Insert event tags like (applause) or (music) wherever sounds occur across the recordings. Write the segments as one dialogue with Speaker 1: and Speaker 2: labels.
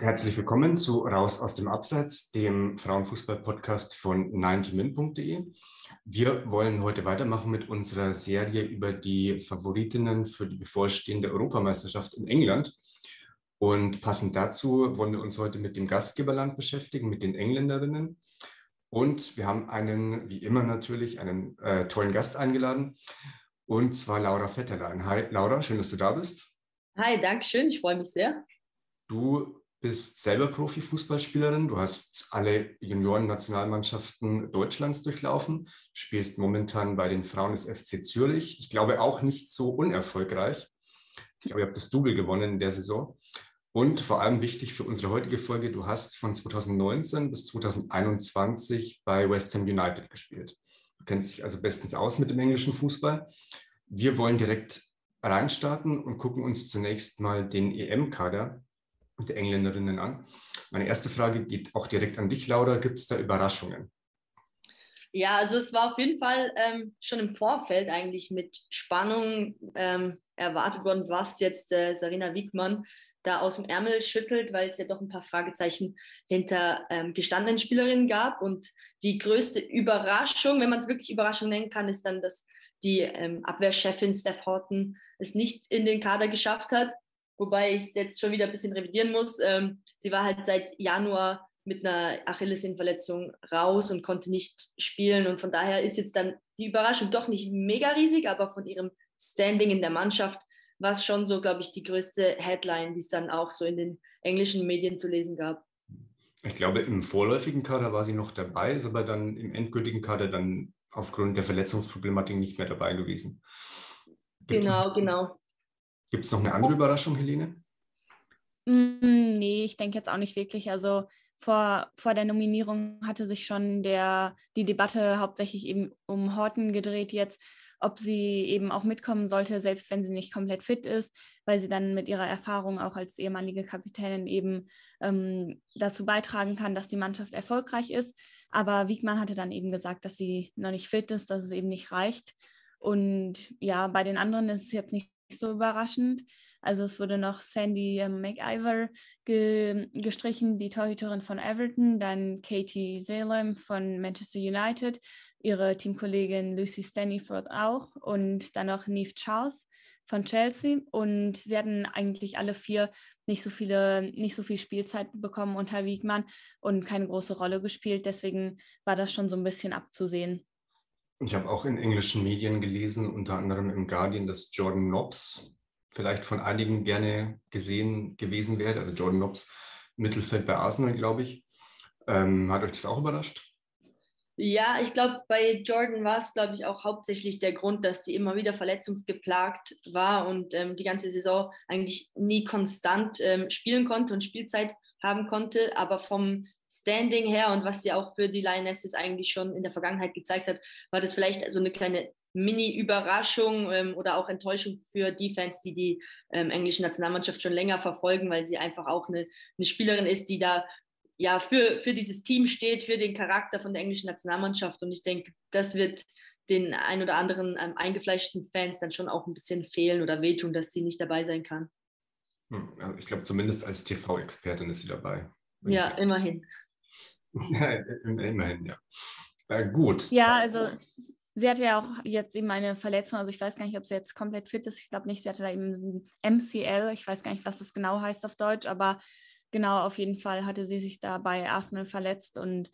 Speaker 1: Herzlich willkommen zu Raus aus dem Abseits, dem Frauenfußball-Podcast von 90min.de. Wir wollen heute weitermachen mit unserer Serie über die Favoritinnen für die bevorstehende Europameisterschaft in England. Und passend dazu wollen wir uns heute mit dem Gastgeberland beschäftigen, mit den Engländerinnen. Und wir haben einen, wie immer natürlich, einen äh, tollen Gast eingeladen, und zwar Laura Vetterlein. Hi Laura, schön, dass du da bist.
Speaker 2: Hi, danke schön, ich freue mich sehr.
Speaker 1: Du bist selber Profifußballspielerin. Du hast alle Junioren-Nationalmannschaften Deutschlands durchlaufen, spielst momentan bei den Frauen des FC Zürich. Ich glaube auch nicht so unerfolgreich. Ich glaube, ihr habt das Double gewonnen in der Saison. Und vor allem wichtig für unsere heutige Folge, du hast von 2019 bis 2021 bei West Ham United gespielt. Du kennst dich also bestens aus mit dem englischen Fußball. Wir wollen direkt reinstarten und gucken uns zunächst mal den EM-Kader der Engländerinnen an. Meine erste Frage geht auch direkt an dich, Laura. Gibt es da Überraschungen?
Speaker 2: Ja, also es war auf jeden Fall ähm, schon im Vorfeld eigentlich mit Spannung ähm, erwartet worden, was jetzt äh, Sarina Wiegmann da aus dem Ärmel schüttelt, weil es ja doch ein paar Fragezeichen hinter ähm, gestandenen Spielerinnen gab. Und die größte Überraschung, wenn man es wirklich Überraschung nennen kann, ist dann, dass die ähm, Abwehrchefin Steph Horton es nicht in den Kader geschafft hat wobei ich es jetzt schon wieder ein bisschen revidieren muss. Ähm, sie war halt seit Januar mit einer Achillessehnenverletzung raus und konnte nicht spielen. Und von daher ist jetzt dann die Überraschung doch nicht mega riesig, aber von ihrem Standing in der Mannschaft war es schon so, glaube ich, die größte Headline, die es dann auch so in den englischen Medien zu lesen gab.
Speaker 1: Ich glaube, im vorläufigen Kader war sie noch dabei, ist aber dann im endgültigen Kader dann aufgrund der Verletzungsproblematik nicht mehr dabei gewesen.
Speaker 2: Gibt's genau, genau.
Speaker 1: Gibt es noch eine andere Überraschung, Helene?
Speaker 3: Mm, nee, ich denke jetzt auch nicht wirklich. Also vor, vor der Nominierung hatte sich schon der, die Debatte hauptsächlich eben um Horton gedreht jetzt, ob sie eben auch mitkommen sollte, selbst wenn sie nicht komplett fit ist, weil sie dann mit ihrer Erfahrung auch als ehemalige Kapitänin eben ähm, dazu beitragen kann, dass die Mannschaft erfolgreich ist. Aber Wiegmann hatte dann eben gesagt, dass sie noch nicht fit ist, dass es eben nicht reicht. Und ja, bei den anderen ist es jetzt nicht so überraschend. Also es wurde noch Sandy ähm, McIver ge gestrichen, die Torhüterin von Everton, dann Katie Salem von Manchester United, ihre Teamkollegin Lucy Staniford auch und dann noch Neve Charles von Chelsea und sie hatten eigentlich alle vier nicht so viele, nicht so viel Spielzeit bekommen unter Wiegmann und keine große Rolle gespielt. Deswegen war das schon so ein bisschen abzusehen.
Speaker 1: Ich habe auch in englischen Medien gelesen, unter anderem im Guardian, dass Jordan Knobs vielleicht von einigen gerne gesehen gewesen wäre. Also Jordan Knobs, Mittelfeld bei Arsenal, glaube ich. Ähm, hat euch das auch überrascht?
Speaker 2: Ja, ich glaube, bei Jordan war es, glaube ich, auch hauptsächlich der Grund, dass sie immer wieder verletzungsgeplagt war und ähm, die ganze Saison eigentlich nie konstant ähm, spielen konnte und Spielzeit haben konnte. Aber vom Standing her und was sie auch für die Lionesses eigentlich schon in der Vergangenheit gezeigt hat, war das vielleicht so eine kleine Mini-Überraschung ähm, oder auch Enttäuschung für die Fans, die die ähm, englische Nationalmannschaft schon länger verfolgen, weil sie einfach auch eine, eine Spielerin ist, die da ja für, für dieses Team steht, für den Charakter von der englischen Nationalmannschaft. Und ich denke, das wird den ein oder anderen ähm, eingefleischten Fans dann schon auch ein bisschen fehlen oder wehtun, dass sie nicht dabei sein kann.
Speaker 1: Hm, also ich glaube, zumindest als TV-Expertin ist sie dabei.
Speaker 2: Ja, immerhin. (laughs)
Speaker 1: immerhin, ja. Äh, gut.
Speaker 3: Ja, also sie hatte ja auch jetzt eben eine Verletzung, also ich weiß gar nicht, ob sie jetzt komplett fit ist. Ich glaube nicht, sie hatte da eben MCL, ich weiß gar nicht, was das genau heißt auf Deutsch, aber genau, auf jeden Fall hatte sie sich da bei Arsenal verletzt und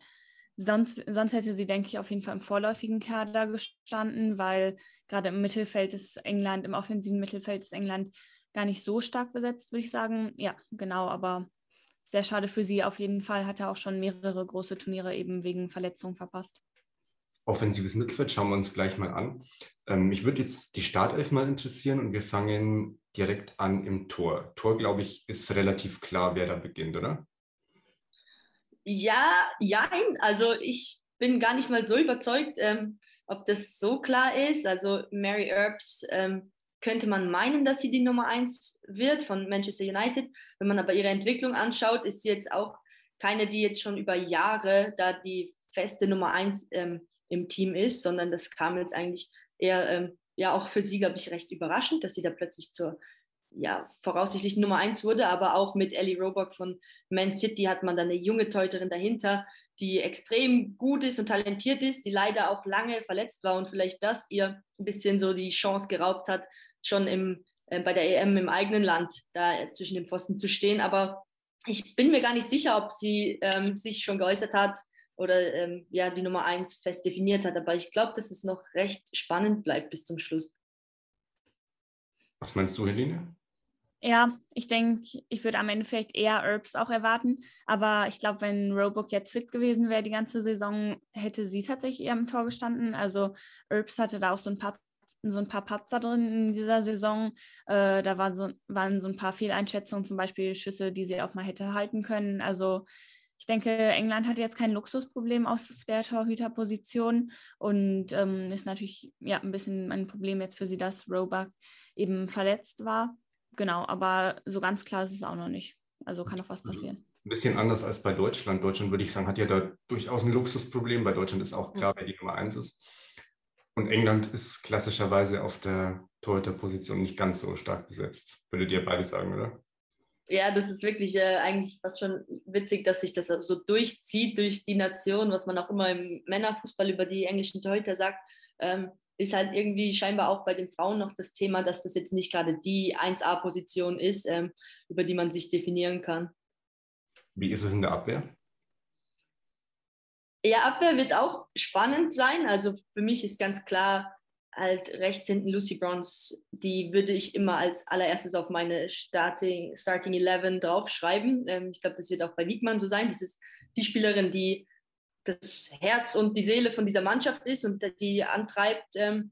Speaker 3: sonst, sonst hätte sie, denke ich, auf jeden Fall im vorläufigen Kader gestanden, weil gerade im Mittelfeld ist England, im offensiven Mittelfeld ist England gar nicht so stark besetzt, würde ich sagen. Ja, genau, aber sehr schade für sie. Auf jeden Fall hat er auch schon mehrere große Turniere eben wegen Verletzungen verpasst.
Speaker 1: Offensives Mittelfeld schauen wir uns gleich mal an. Ähm, mich würde jetzt die Startelf mal interessieren und wir fangen direkt an im Tor. Tor, glaube ich, ist relativ klar, wer da beginnt, oder?
Speaker 2: Ja, ja, also ich bin gar nicht mal so überzeugt, ähm, ob das so klar ist. Also Mary Earps ähm, könnte man meinen, dass sie die Nummer 1 wird von Manchester United. Wenn man aber ihre Entwicklung anschaut, ist sie jetzt auch keine, die jetzt schon über Jahre da die feste Nummer 1 ähm, im Team ist, sondern das kam jetzt eigentlich eher, ähm, ja auch für sie, glaube ich, recht überraschend, dass sie da plötzlich zur ja, voraussichtlich Nummer 1 wurde, aber auch mit Ellie Roebuck von Man City hat man dann eine junge Teuterin dahinter, die extrem gut ist und talentiert ist, die leider auch lange verletzt war und vielleicht das ihr ein bisschen so die Chance geraubt hat, schon im, äh, bei der EM im eigenen Land da zwischen den Pfosten zu stehen. Aber ich bin mir gar nicht sicher, ob sie ähm, sich schon geäußert hat oder ähm, ja, die Nummer eins fest definiert hat. Aber ich glaube, dass es noch recht spannend bleibt bis zum Schluss.
Speaker 1: Was meinst du, Helene?
Speaker 3: Ja, ich denke, ich würde am Ende vielleicht eher Herbs auch erwarten. Aber ich glaube, wenn Roebuck jetzt fit gewesen wäre die ganze Saison, hätte sie tatsächlich eher im Tor gestanden. Also Herbs hatte da auch so ein paar so ein paar Patzer drin in dieser Saison. Äh, da waren so, waren so ein paar Fehleinschätzungen, zum Beispiel Schüsse, die sie auch mal hätte halten können. Also ich denke, England hat jetzt kein Luxusproblem auf der Torhüterposition und ähm, ist natürlich ja ein bisschen ein Problem jetzt für sie, dass Roebuck eben verletzt war. Genau, aber so ganz klar ist es auch noch nicht. Also kann noch was also passieren.
Speaker 1: Ein bisschen anders als bei Deutschland. Deutschland würde ich sagen, hat ja da durchaus ein Luxusproblem. Bei Deutschland ist auch klar, wer die Nummer eins ist. Und England ist klassischerweise auf der Torhüterposition nicht ganz so stark besetzt, würdet ihr beide sagen, oder?
Speaker 2: Ja, das ist wirklich äh, eigentlich fast schon witzig, dass sich das so durchzieht durch die Nation, was man auch immer im Männerfußball über die englischen Torhüter sagt. Ähm, ist halt irgendwie scheinbar auch bei den Frauen noch das Thema, dass das jetzt nicht gerade die 1A-Position ist, ähm, über die man sich definieren kann.
Speaker 1: Wie ist es in der Abwehr?
Speaker 2: Ja, Abwehr wird auch spannend sein. Also für mich ist ganz klar, halt rechts hinten Lucy Bronze, die würde ich immer als allererstes auf meine Starting, Starting 11 draufschreiben. Ähm, ich glaube, das wird auch bei Wiegmann so sein. Das ist die Spielerin, die das Herz und die Seele von dieser Mannschaft ist und die antreibt ähm,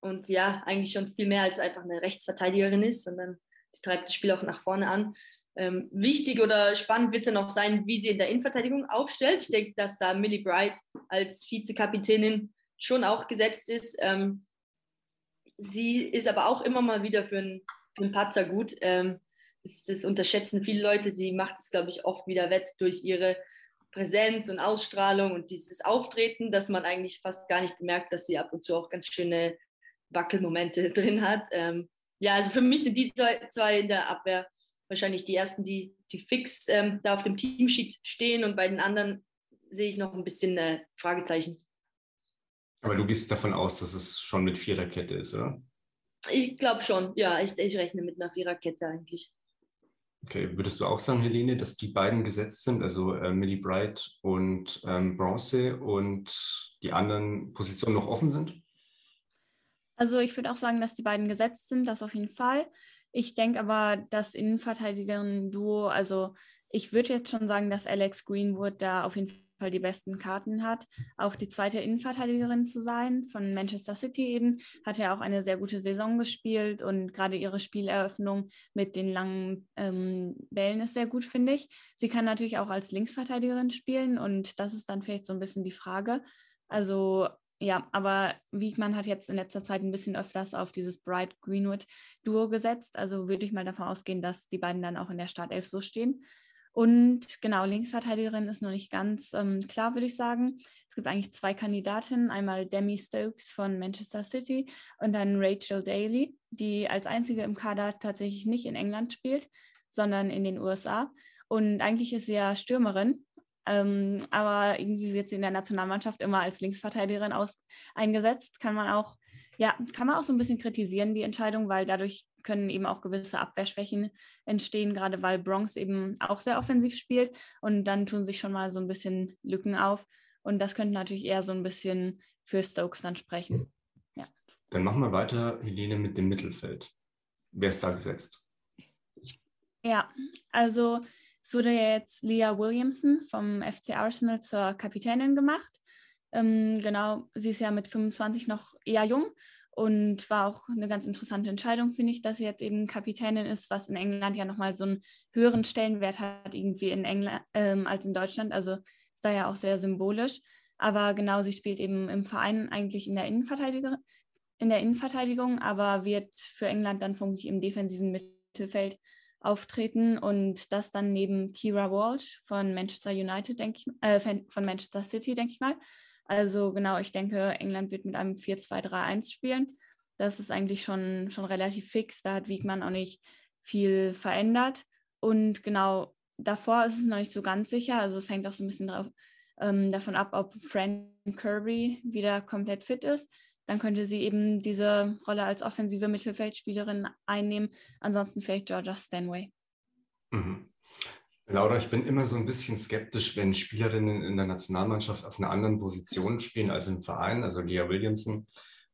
Speaker 2: und ja, eigentlich schon viel mehr als einfach eine Rechtsverteidigerin ist, sondern die treibt das Spiel auch nach vorne an. Ähm, wichtig oder spannend wird es dann auch sein, wie sie in der Innenverteidigung aufstellt. Ich denke, dass da Millie Bright als Vizekapitänin schon auch gesetzt ist. Ähm, sie ist aber auch immer mal wieder für einen, für einen Patzer gut. Ähm, das, das, unterschätzen viele Leute. Sie macht es, glaube ich, oft wieder wett durch ihre Präsenz und Ausstrahlung und dieses Auftreten, dass man eigentlich fast gar nicht bemerkt, dass sie ab und zu auch ganz schöne Wackelmomente (laughs) drin hat. Ähm, ja, also für mich sind die zwei in der Abwehr wahrscheinlich die ersten, die, die fix ähm, da auf dem Teamsheet stehen und bei den anderen sehe ich noch ein bisschen äh, Fragezeichen.
Speaker 1: Aber du gehst davon aus, dass es schon mit Viererkette ist, oder?
Speaker 2: Ich glaube schon, ja, ich, ich rechne mit einer Viererkette eigentlich.
Speaker 1: Okay, würdest du auch sagen, Helene, dass die beiden gesetzt sind, also äh, Millie Bright und ähm, Bronze und die anderen Positionen noch offen sind?
Speaker 3: Also ich würde auch sagen, dass die beiden gesetzt sind, das auf jeden Fall. Ich denke aber, dass Innenverteidigerin-Duo, also ich würde jetzt schon sagen, dass Alex Greenwood da auf jeden Fall die besten Karten hat, auch die zweite Innenverteidigerin zu sein von Manchester City eben, hat ja auch eine sehr gute Saison gespielt und gerade ihre Spieleröffnung mit den langen ähm, Bällen ist sehr gut, finde ich. Sie kann natürlich auch als Linksverteidigerin spielen und das ist dann vielleicht so ein bisschen die Frage. Also ja, aber Wiegmann hat jetzt in letzter Zeit ein bisschen öfters auf dieses Bright Greenwood Duo gesetzt. Also würde ich mal davon ausgehen, dass die beiden dann auch in der Startelf so stehen. Und genau, Linksverteidigerin ist noch nicht ganz ähm, klar, würde ich sagen. Es gibt eigentlich zwei Kandidatinnen, einmal Demi Stokes von Manchester City und dann Rachel Daly, die als einzige im Kader tatsächlich nicht in England spielt, sondern in den USA. Und eigentlich ist sie ja Stürmerin, ähm, aber irgendwie wird sie in der Nationalmannschaft immer als Linksverteidigerin aus eingesetzt. Kann man auch, ja, kann man auch so ein bisschen kritisieren, die Entscheidung, weil dadurch können eben auch gewisse Abwehrschwächen entstehen, gerade weil Bronx eben auch sehr offensiv spielt und dann tun sich schon mal so ein bisschen Lücken auf. Und das könnte natürlich eher so ein bisschen für Stokes dann sprechen. Ja.
Speaker 1: Dann machen wir weiter, Helene, mit dem Mittelfeld. Wer ist da gesetzt?
Speaker 3: Ja, also es wurde ja jetzt Leah Williamson vom FC Arsenal zur Kapitänin gemacht. Ähm, genau, sie ist ja mit 25 noch eher jung und war auch eine ganz interessante Entscheidung, finde ich, dass sie jetzt eben Kapitänin ist, was in England ja nochmal so einen höheren Stellenwert hat, irgendwie in England ähm, als in Deutschland. Also ist da ja auch sehr symbolisch. Aber genau, sie spielt eben im Verein eigentlich in der Innenverteidigung, in der Innenverteidigung, aber wird für England dann vermutlich im defensiven Mittelfeld auftreten und das dann neben Kira Walsh von Manchester United, denke ich, äh, von Manchester City, denke ich mal. Also genau, ich denke, England wird mit einem 4-2-3-1 spielen. Das ist eigentlich schon, schon relativ fix. Da hat Wiegmann auch nicht viel verändert. Und genau davor ist es noch nicht so ganz sicher. Also es hängt auch so ein bisschen drauf, ähm, davon ab, ob Fran Kirby wieder komplett fit ist dann könnte sie eben diese Rolle als offensive Mittelfeldspielerin einnehmen. Ansonsten vielleicht Georgia Stanway.
Speaker 1: Mhm. Laura, ich bin immer so ein bisschen skeptisch, wenn Spielerinnen in der Nationalmannschaft auf einer anderen Position spielen als im Verein, also Leah Williamson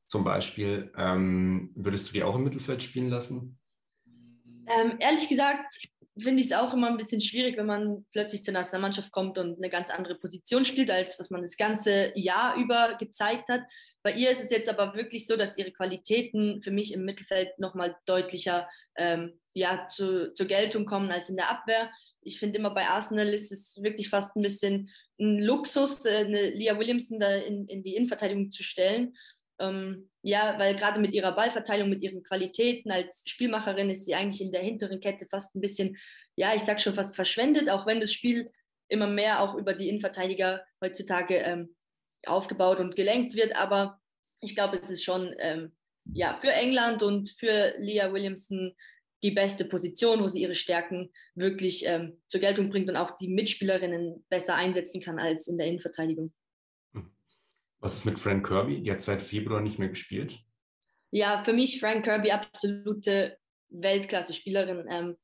Speaker 1: zum Beispiel. Ähm, würdest du die auch im Mittelfeld spielen lassen?
Speaker 2: Ähm, ehrlich gesagt finde ich es auch immer ein bisschen schwierig, wenn man plötzlich zur Nationalmannschaft kommt und eine ganz andere Position spielt, als was man das ganze Jahr über gezeigt hat. Bei ihr ist es jetzt aber wirklich so, dass ihre Qualitäten für mich im Mittelfeld nochmal deutlicher ähm, ja, zu, zur Geltung kommen als in der Abwehr. Ich finde immer bei Arsenal ist es wirklich fast ein bisschen ein Luxus, äh, eine Leah Williamson da in, in die Innenverteidigung zu stellen. Ähm, ja, weil gerade mit ihrer Ballverteilung, mit ihren Qualitäten als Spielmacherin ist sie eigentlich in der hinteren Kette fast ein bisschen, ja, ich sag schon fast verschwendet, auch wenn das Spiel immer mehr auch über die Innenverteidiger heutzutage ähm, aufgebaut und gelenkt wird. Aber ich glaube, es ist schon ähm, ja, für England und für Leah Williamson die beste Position, wo sie ihre Stärken wirklich ähm, zur Geltung bringt und auch die Mitspielerinnen besser einsetzen kann als in der Innenverteidigung.
Speaker 1: Was ist mit Frank Kirby? Hat seit Februar nicht mehr gespielt.
Speaker 2: Ja, für mich Frank Kirby absolute Weltklasse-Spielerin. Ähm,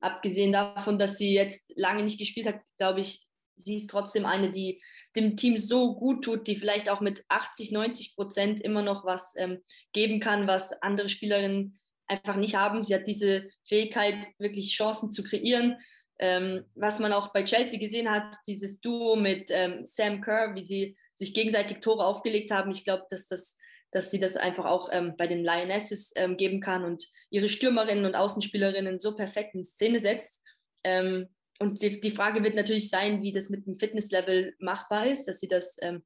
Speaker 2: abgesehen davon, dass sie jetzt lange nicht gespielt hat, glaube ich, sie ist trotzdem eine, die dem Team so gut tut, die vielleicht auch mit 80, 90 Prozent immer noch was ähm, geben kann, was andere Spielerinnen einfach nicht haben. Sie hat diese Fähigkeit, wirklich Chancen zu kreieren. Ähm, was man auch bei Chelsea gesehen hat, dieses Duo mit ähm, Sam Kerr, wie sie sich gegenseitig Tore aufgelegt haben. Ich glaube, dass, das, dass sie das einfach auch ähm, bei den Lionesses ähm, geben kann und ihre Stürmerinnen und Außenspielerinnen so perfekt in Szene setzt. Ähm, und die, die, Frage wird natürlich sein, wie das mit dem Fitnesslevel machbar ist, dass sie das ähm,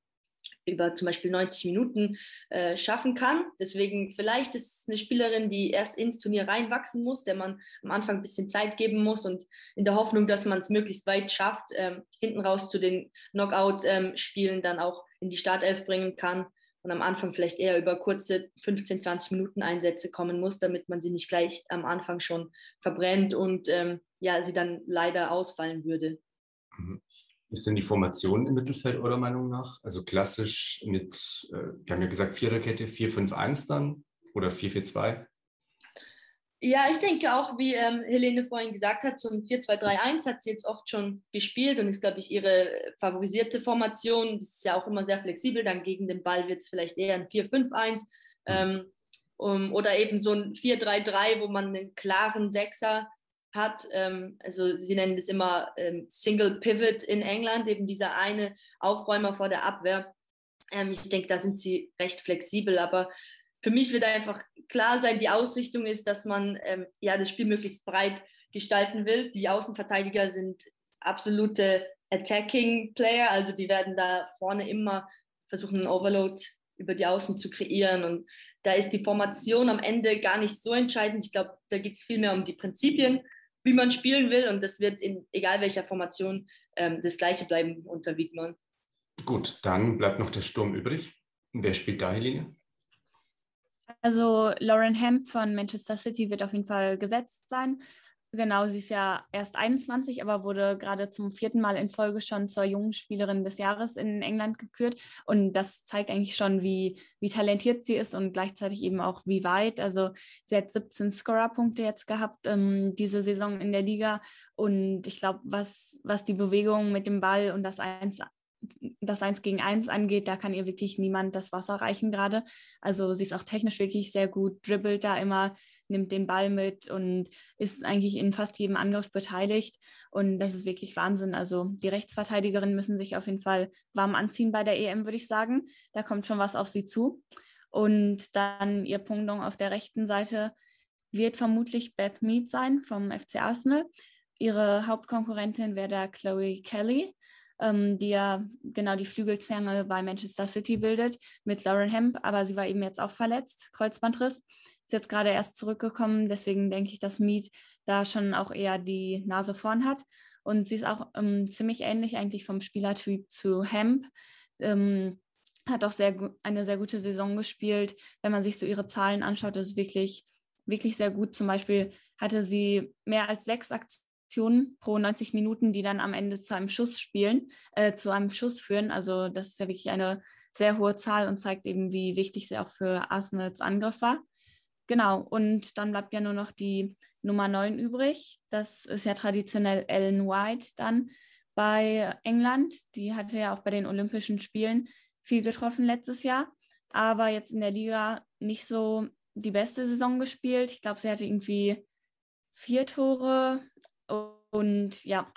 Speaker 2: über zum Beispiel 90 Minuten äh, schaffen kann. Deswegen vielleicht ist es eine Spielerin, die erst ins Turnier reinwachsen muss, der man am Anfang ein bisschen Zeit geben muss und in der Hoffnung, dass man es möglichst weit schafft, ähm, hinten raus zu den Knockout-Spielen ähm, dann auch in die Startelf bringen kann und am Anfang vielleicht eher über kurze 15, 20 Minuten Einsätze kommen muss, damit man sie nicht gleich am Anfang schon verbrennt und ähm, ja, sie dann leider ausfallen würde.
Speaker 1: Mhm. Ist denn die Formation im Mittelfeld eurer Meinung nach? Also klassisch mit, äh, wir haben ja gesagt, Viererkette, 4-5-1 dann oder 4-4-2?
Speaker 2: Ja, ich denke auch, wie ähm, Helene vorhin gesagt hat, so ein 4-2-3-1 hat sie jetzt oft schon gespielt und ist, glaube ich, ihre favorisierte Formation. Das ist ja auch immer sehr flexibel. Dann gegen den Ball wird es vielleicht eher ein 4-5-1 mhm. ähm, um, oder eben so ein 4-3-3, wo man einen klaren Sechser hat. Ähm, also sie nennen das immer ähm, Single Pivot in England, eben dieser eine Aufräumer vor der Abwehr. Ähm, ich denke, da sind sie recht flexibel, aber für mich wird einfach klar sein, die Ausrichtung ist, dass man ähm, ja das Spiel möglichst breit gestalten will. Die Außenverteidiger sind absolute Attacking Player, also die werden da vorne immer versuchen, einen Overload über die Außen zu kreieren. Und da ist die Formation am Ende gar nicht so entscheidend. Ich glaube, da geht es vielmehr um die Prinzipien, wie man spielen will. Und das wird in egal welcher Formation ähm, das gleiche bleiben unter Wiegmann.
Speaker 1: Gut, dann bleibt noch der Sturm übrig. Wer spielt da, Helene?
Speaker 3: Also Lauren Hemp von Manchester City wird auf jeden Fall gesetzt sein. Genau, sie ist ja erst 21, aber wurde gerade zum vierten Mal in Folge schon zur jungen Spielerin des Jahres in England gekürt. Und das zeigt eigentlich schon, wie, wie talentiert sie ist und gleichzeitig eben auch wie weit. Also sie hat 17 Scorer-Punkte jetzt gehabt ähm, diese Saison in der Liga. Und ich glaube, was, was die Bewegung mit dem Ball und das 1 das Eins gegen Eins angeht, da kann ihr wirklich niemand das Wasser reichen gerade. Also sie ist auch technisch wirklich sehr gut, dribbelt da immer, nimmt den Ball mit und ist eigentlich in fast jedem Angriff beteiligt. Und das ist wirklich Wahnsinn. Also die Rechtsverteidigerinnen müssen sich auf jeden Fall warm anziehen bei der EM, würde ich sagen. Da kommt schon was auf sie zu. Und dann ihr Punktung auf der rechten Seite wird vermutlich Beth Mead sein vom FC Arsenal. Ihre Hauptkonkurrentin wäre da Chloe Kelly ähm, die ja genau die Flügelzange bei Manchester City bildet, mit Lauren Hemp, aber sie war eben jetzt auch verletzt, Kreuzbandriss, ist jetzt gerade erst zurückgekommen, deswegen denke ich, dass Mead da schon auch eher die Nase vorn hat. Und sie ist auch ähm, ziemlich ähnlich eigentlich vom Spielertyp zu Hemp. Ähm, hat auch sehr, eine sehr gute Saison gespielt. Wenn man sich so ihre Zahlen anschaut, ist wirklich, wirklich sehr gut. Zum Beispiel hatte sie mehr als sechs Aktionen Aktionen pro 90 Minuten, die dann am Ende zu einem Schuss spielen, äh, zu einem Schuss führen. Also das ist ja wirklich eine sehr hohe Zahl und zeigt eben, wie wichtig sie auch für Arsenals Angriff war. Genau, und dann bleibt ja nur noch die Nummer 9 übrig. Das ist ja traditionell Ellen White dann bei England. Die hatte ja auch bei den Olympischen Spielen viel getroffen letztes Jahr, aber jetzt in der Liga nicht so die beste Saison gespielt. Ich glaube, sie hatte irgendwie vier Tore und ja,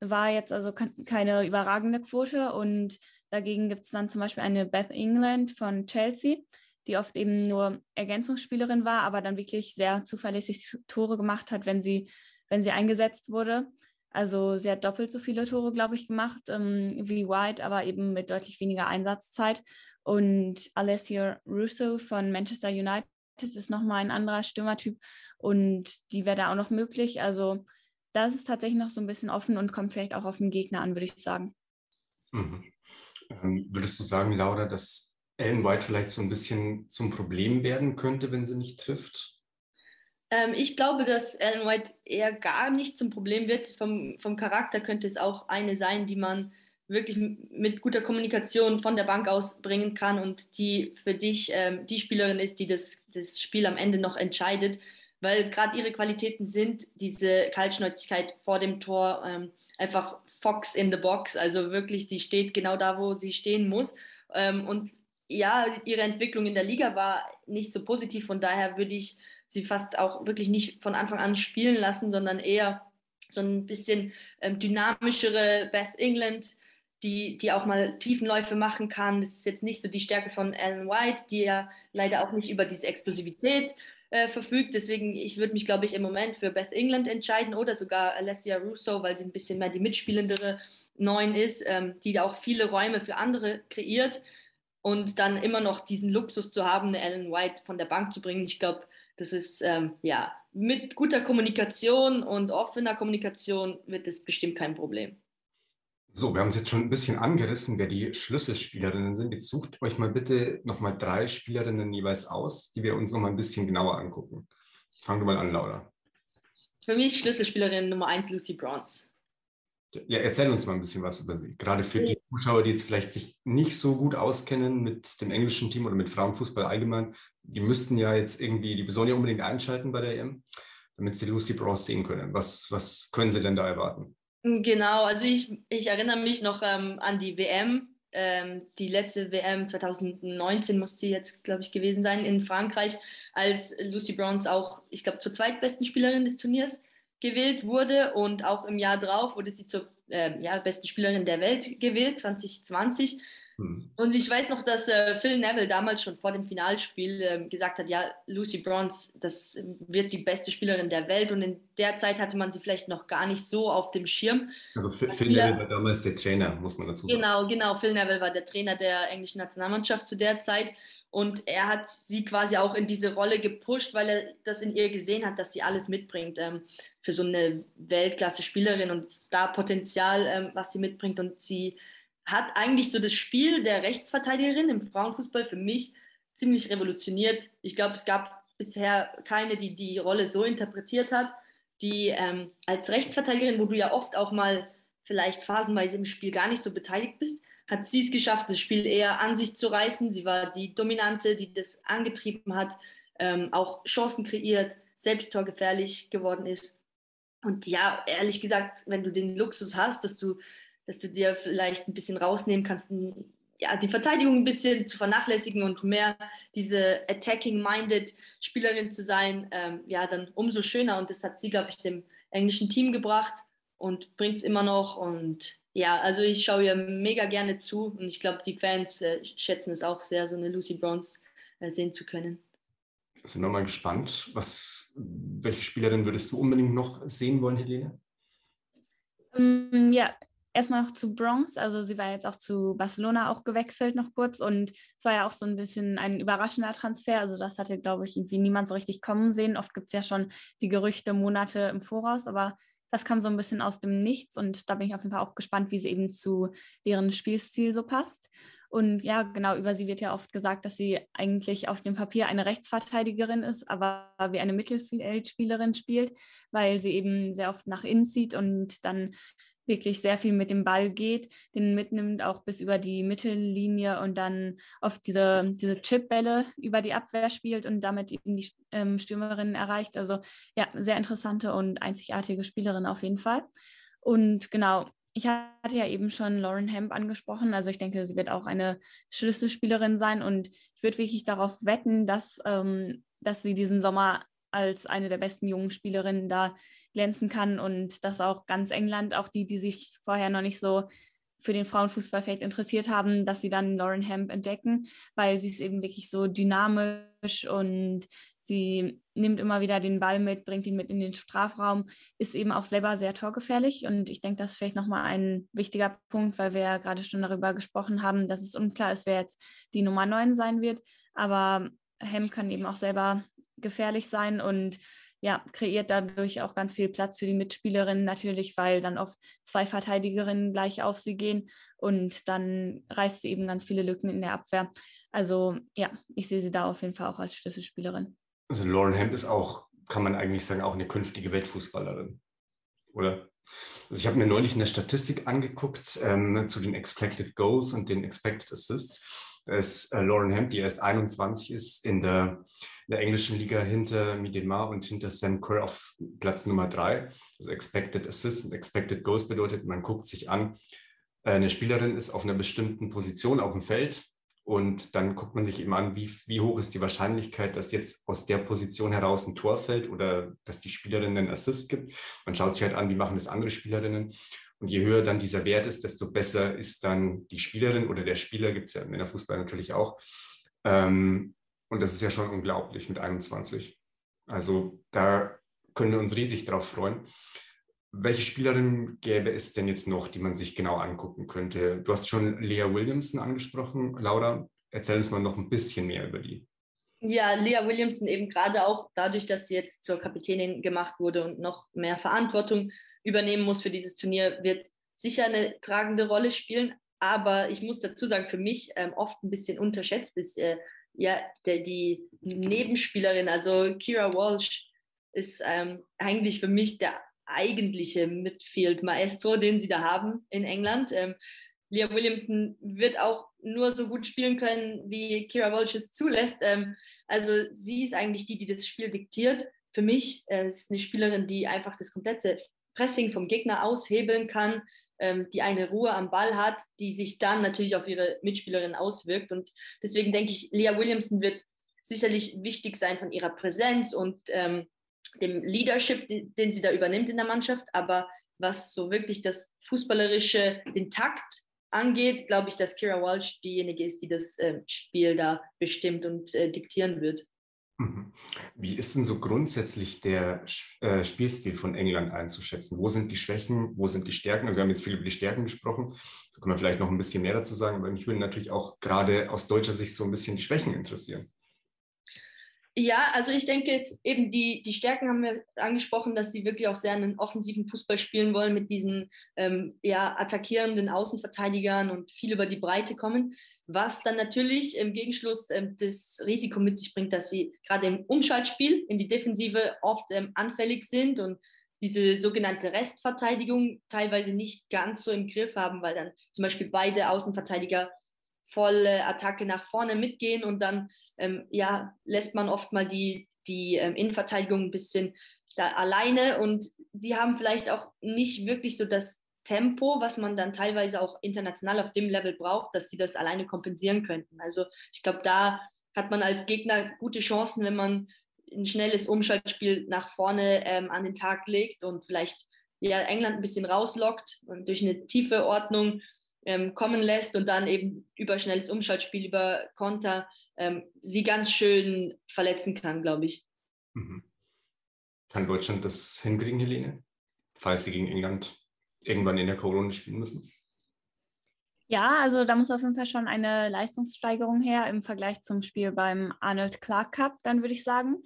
Speaker 3: war jetzt also keine überragende Quote. Und dagegen gibt es dann zum Beispiel eine Beth England von Chelsea, die oft eben nur Ergänzungsspielerin war, aber dann wirklich sehr zuverlässig Tore gemacht hat, wenn sie, wenn sie eingesetzt wurde. Also sie hat doppelt so viele Tore, glaube ich, gemacht ähm, wie White, aber eben mit deutlich weniger Einsatzzeit. Und Alessia Russo von Manchester United ist nochmal ein anderer Stürmertyp und die wäre da auch noch möglich. Also das ist tatsächlich noch so ein bisschen offen und kommt vielleicht auch auf den Gegner an, würde ich sagen.
Speaker 1: Mhm. Ähm, würdest du sagen, Laura, dass Ellen White vielleicht so ein bisschen zum Problem werden könnte, wenn sie nicht trifft?
Speaker 2: Ähm, ich glaube, dass Ellen White eher gar nicht zum Problem wird. Vom, vom Charakter könnte es auch eine sein, die man wirklich mit guter Kommunikation von der Bank aus bringen kann und die für dich ähm, die Spielerin ist, die das, das Spiel am Ende noch entscheidet weil gerade ihre Qualitäten sind diese Kaltschnäuzigkeit vor dem Tor, ähm, einfach Fox in the Box, also wirklich, sie steht genau da, wo sie stehen muss. Ähm, und ja, ihre Entwicklung in der Liga war nicht so positiv, von daher würde ich sie fast auch wirklich nicht von Anfang an spielen lassen, sondern eher so ein bisschen ähm, dynamischere Beth England, die, die auch mal Tiefenläufe machen kann. Das ist jetzt nicht so die Stärke von Ellen White, die ja leider auch nicht über diese Explosivität äh, verfügt. Deswegen, ich würde mich, glaube ich, im Moment für Beth England entscheiden oder sogar Alessia Russo, weil sie ein bisschen mehr die mitspielendere Neun ist, ähm, die auch viele Räume für andere kreiert und dann immer noch diesen Luxus zu haben, eine Ellen White von der Bank zu bringen. Ich glaube, das ist ähm, ja mit guter Kommunikation und offener Kommunikation wird es bestimmt kein Problem.
Speaker 1: So, wir haben es jetzt schon ein bisschen angerissen, wer die Schlüsselspielerinnen sind. Jetzt sucht euch mal bitte nochmal drei Spielerinnen jeweils aus, die wir uns nochmal ein bisschen genauer angucken. Fangen wir mal an, Laura.
Speaker 2: Für mich Schlüsselspielerin Nummer eins Lucy Bronze.
Speaker 1: Ja, erzähl uns mal ein bisschen was über sie. Gerade für die Zuschauer, die jetzt vielleicht sich nicht so gut auskennen mit dem englischen Team oder mit Frauenfußball allgemein, die müssten ja jetzt irgendwie, die sollen ja unbedingt einschalten bei der EM, damit sie Lucy Bronze sehen können. Was, was können sie denn da erwarten?
Speaker 2: Genau, also ich, ich erinnere mich noch ähm, an die WM. Ähm, die letzte WM 2019 muss sie jetzt, glaube ich, gewesen sein in Frankreich, als Lucy Bronze auch, ich glaube, zur zweitbesten Spielerin des Turniers gewählt wurde. Und auch im Jahr drauf wurde sie zur äh, ja, besten Spielerin der Welt gewählt, 2020. Mhm. Und ich weiß noch, dass äh, Phil Neville damals schon vor dem Finalspiel äh, gesagt hat, ja, Lucy Bronze, das wird die beste Spielerin der Welt. Und in der Zeit hatte man sie vielleicht noch gar nicht so auf dem Schirm.
Speaker 1: Also Phil, Phil Neville war damals der Trainer, muss man dazu
Speaker 2: sagen. Genau, genau. Phil Neville war der Trainer der englischen Nationalmannschaft zu der Zeit. Und er hat sie quasi auch in diese Rolle gepusht, weil er das in ihr gesehen hat, dass sie alles mitbringt ähm, für so eine Weltklasse-Spielerin und Starpotenzial, ähm, was sie mitbringt. Und sie hat eigentlich so das Spiel der Rechtsverteidigerin im Frauenfußball für mich ziemlich revolutioniert. Ich glaube, es gab bisher keine, die die Rolle so interpretiert hat, die ähm, als Rechtsverteidigerin, wo du ja oft auch mal vielleicht phasenweise im Spiel gar nicht so beteiligt bist, hat sie es geschafft, das Spiel eher an sich zu reißen. Sie war die Dominante, die das angetrieben hat, ähm, auch Chancen kreiert, selbst torgefährlich geworden ist. Und ja, ehrlich gesagt, wenn du den Luxus hast, dass du, dass du dir vielleicht ein bisschen rausnehmen kannst, ja, die Verteidigung ein bisschen zu vernachlässigen und mehr diese attacking-minded Spielerin zu sein, ähm, ja, dann umso schöner. Und das hat sie, glaube ich, dem englischen Team gebracht und bringt es immer noch. Und ja, also ich schaue ihr mega gerne zu und ich glaube, die Fans äh, schätzen es auch sehr, so eine Lucy Bronze äh, sehen zu können.
Speaker 1: Wir sind nochmal gespannt. Was, welche Spielerin würdest du unbedingt noch sehen wollen, Helene?
Speaker 3: Um, ja, erstmal noch zu Bronx. Also sie war jetzt auch zu Barcelona auch gewechselt noch kurz und es war ja auch so ein bisschen ein überraschender Transfer. Also das hatte, glaube ich, irgendwie niemand so richtig kommen sehen. Oft gibt es ja schon die Gerüchte Monate im Voraus, aber das kam so ein bisschen aus dem Nichts und da bin ich auf jeden Fall auch gespannt, wie sie eben zu deren Spielstil so passt. Und ja, genau, über sie wird ja oft gesagt, dass sie eigentlich auf dem Papier eine Rechtsverteidigerin ist, aber wie eine Mittelfeldspielerin spielt, weil sie eben sehr oft nach innen zieht und dann wirklich sehr viel mit dem Ball geht, den mitnimmt auch bis über die Mittellinie und dann oft diese, diese Chipbälle über die Abwehr spielt und damit eben die ähm, Stürmerin erreicht. Also ja, sehr interessante und einzigartige Spielerin auf jeden Fall. Und genau, ich hatte ja eben schon Lauren Hemp angesprochen. Also ich denke, sie wird auch eine Schlüsselspielerin sein und ich würde wirklich darauf wetten, dass, ähm, dass sie diesen Sommer als eine der besten jungen Spielerinnen da glänzen kann. Und dass auch ganz England, auch die, die sich vorher noch nicht so für den Frauenfußball vielleicht interessiert haben, dass sie dann Lauren Hemp entdecken, weil sie ist eben wirklich so dynamisch und sie nimmt immer wieder den Ball mit, bringt ihn mit in den Strafraum, ist eben auch selber sehr torgefährlich. Und ich denke, das ist vielleicht nochmal ein wichtiger Punkt, weil wir ja gerade schon darüber gesprochen haben, dass es unklar ist, wer jetzt die Nummer 9 sein wird, aber Hemp kann eben auch selber gefährlich sein und ja, kreiert dadurch auch ganz viel Platz für die Mitspielerinnen natürlich, weil dann oft zwei Verteidigerinnen gleich auf sie gehen und dann reißt sie eben ganz viele Lücken in der Abwehr. Also ja, ich sehe sie da auf jeden Fall auch als Schlüsselspielerin.
Speaker 1: Also Lauren Hemp ist auch, kann man eigentlich sagen, auch eine künftige Weltfußballerin, oder? Also ich habe mir neulich eine Statistik angeguckt ähm, zu den Expected Goals und den Expected Assists. Da ist äh, Lauren Hemp, die erst 21 ist, in der der englischen Liga hinter Midemar und hinter Sam Kerr auf Platz Nummer drei. Also Expected Assists und Expected Goals bedeutet, man guckt sich an, eine Spielerin ist auf einer bestimmten Position auf dem Feld und dann guckt man sich eben an, wie, wie hoch ist die Wahrscheinlichkeit, dass jetzt aus der Position heraus ein Tor fällt oder dass die Spielerin einen Assist gibt. Man schaut sich halt an, wie machen das andere Spielerinnen. Und je höher dann dieser Wert ist, desto besser ist dann die Spielerin oder der Spieler, gibt es ja im Männerfußball natürlich auch, ähm, und das ist ja schon unglaublich mit 21. Also da können wir uns riesig drauf freuen. Welche Spielerin gäbe es denn jetzt noch, die man sich genau angucken könnte? Du hast schon Lea Williamson angesprochen. Laura, erzähl uns mal noch ein bisschen mehr über die.
Speaker 2: Ja, Lea Williamson eben gerade auch dadurch, dass sie jetzt zur Kapitänin gemacht wurde und noch mehr Verantwortung übernehmen muss für dieses Turnier, wird sicher eine tragende Rolle spielen. Aber ich muss dazu sagen, für mich ähm, oft ein bisschen unterschätzt ist äh, ja, der, die Nebenspielerin, also Kira Walsh, ist ähm, eigentlich für mich der eigentliche Midfield Maestro, den sie da haben in England. Ähm, Leah Williamson wird auch nur so gut spielen können, wie Kira Walsh es zulässt. Ähm, also sie ist eigentlich die, die das Spiel diktiert. Für mich äh, ist eine Spielerin, die einfach das komplette Pressing vom Gegner aushebeln kann, ähm, die eine Ruhe am Ball hat, die sich dann natürlich auf ihre Mitspielerin auswirkt. Und deswegen denke ich, Leah Williamson wird sicherlich wichtig sein von ihrer Präsenz und ähm, dem Leadership, den, den sie da übernimmt in der Mannschaft. Aber was so wirklich das Fußballerische, den Takt angeht, glaube ich, dass Kira Walsh diejenige ist, die das äh, Spiel da bestimmt und äh, diktieren wird.
Speaker 1: Mhm. Wie ist denn so grundsätzlich der äh, Spielstil von England einzuschätzen? Wo sind die Schwächen, wo sind die Stärken? Also wir haben jetzt viel über die Stärken gesprochen, da können wir vielleicht noch ein bisschen mehr dazu sagen, aber mich würde natürlich auch gerade aus deutscher Sicht so ein bisschen die Schwächen interessieren.
Speaker 2: Ja, also ich denke, eben die, die Stärken haben wir angesprochen, dass sie wirklich auch sehr einen offensiven Fußball spielen wollen mit diesen ähm, ja, attackierenden Außenverteidigern und viel über die Breite kommen, was dann natürlich im Gegenschluss ähm, das Risiko mit sich bringt, dass sie gerade im Umschaltspiel in die Defensive oft ähm, anfällig sind und diese sogenannte Restverteidigung teilweise nicht ganz so im Griff haben, weil dann zum Beispiel beide Außenverteidiger volle Attacke nach vorne mitgehen und dann ähm, ja, lässt man oft mal die, die ähm, Innenverteidigung ein bisschen da alleine und die haben vielleicht auch nicht wirklich so das Tempo, was man dann teilweise auch international auf dem Level braucht, dass sie das alleine kompensieren könnten. Also ich glaube, da hat man als Gegner gute Chancen, wenn man ein schnelles Umschaltspiel nach vorne ähm, an den Tag legt und vielleicht ja, England ein bisschen rauslockt und durch eine tiefe Ordnung ähm, kommen lässt und dann eben über schnelles Umschaltspiel, über Konter ähm, sie ganz schön verletzen kann, glaube ich. Mhm.
Speaker 1: Kann Deutschland das hinkriegen, Helene, falls sie gegen England irgendwann in der Corona spielen müssen?
Speaker 3: Ja, also da muss auf jeden Fall schon eine Leistungssteigerung her im Vergleich zum Spiel beim Arnold Clark Cup, dann würde ich sagen.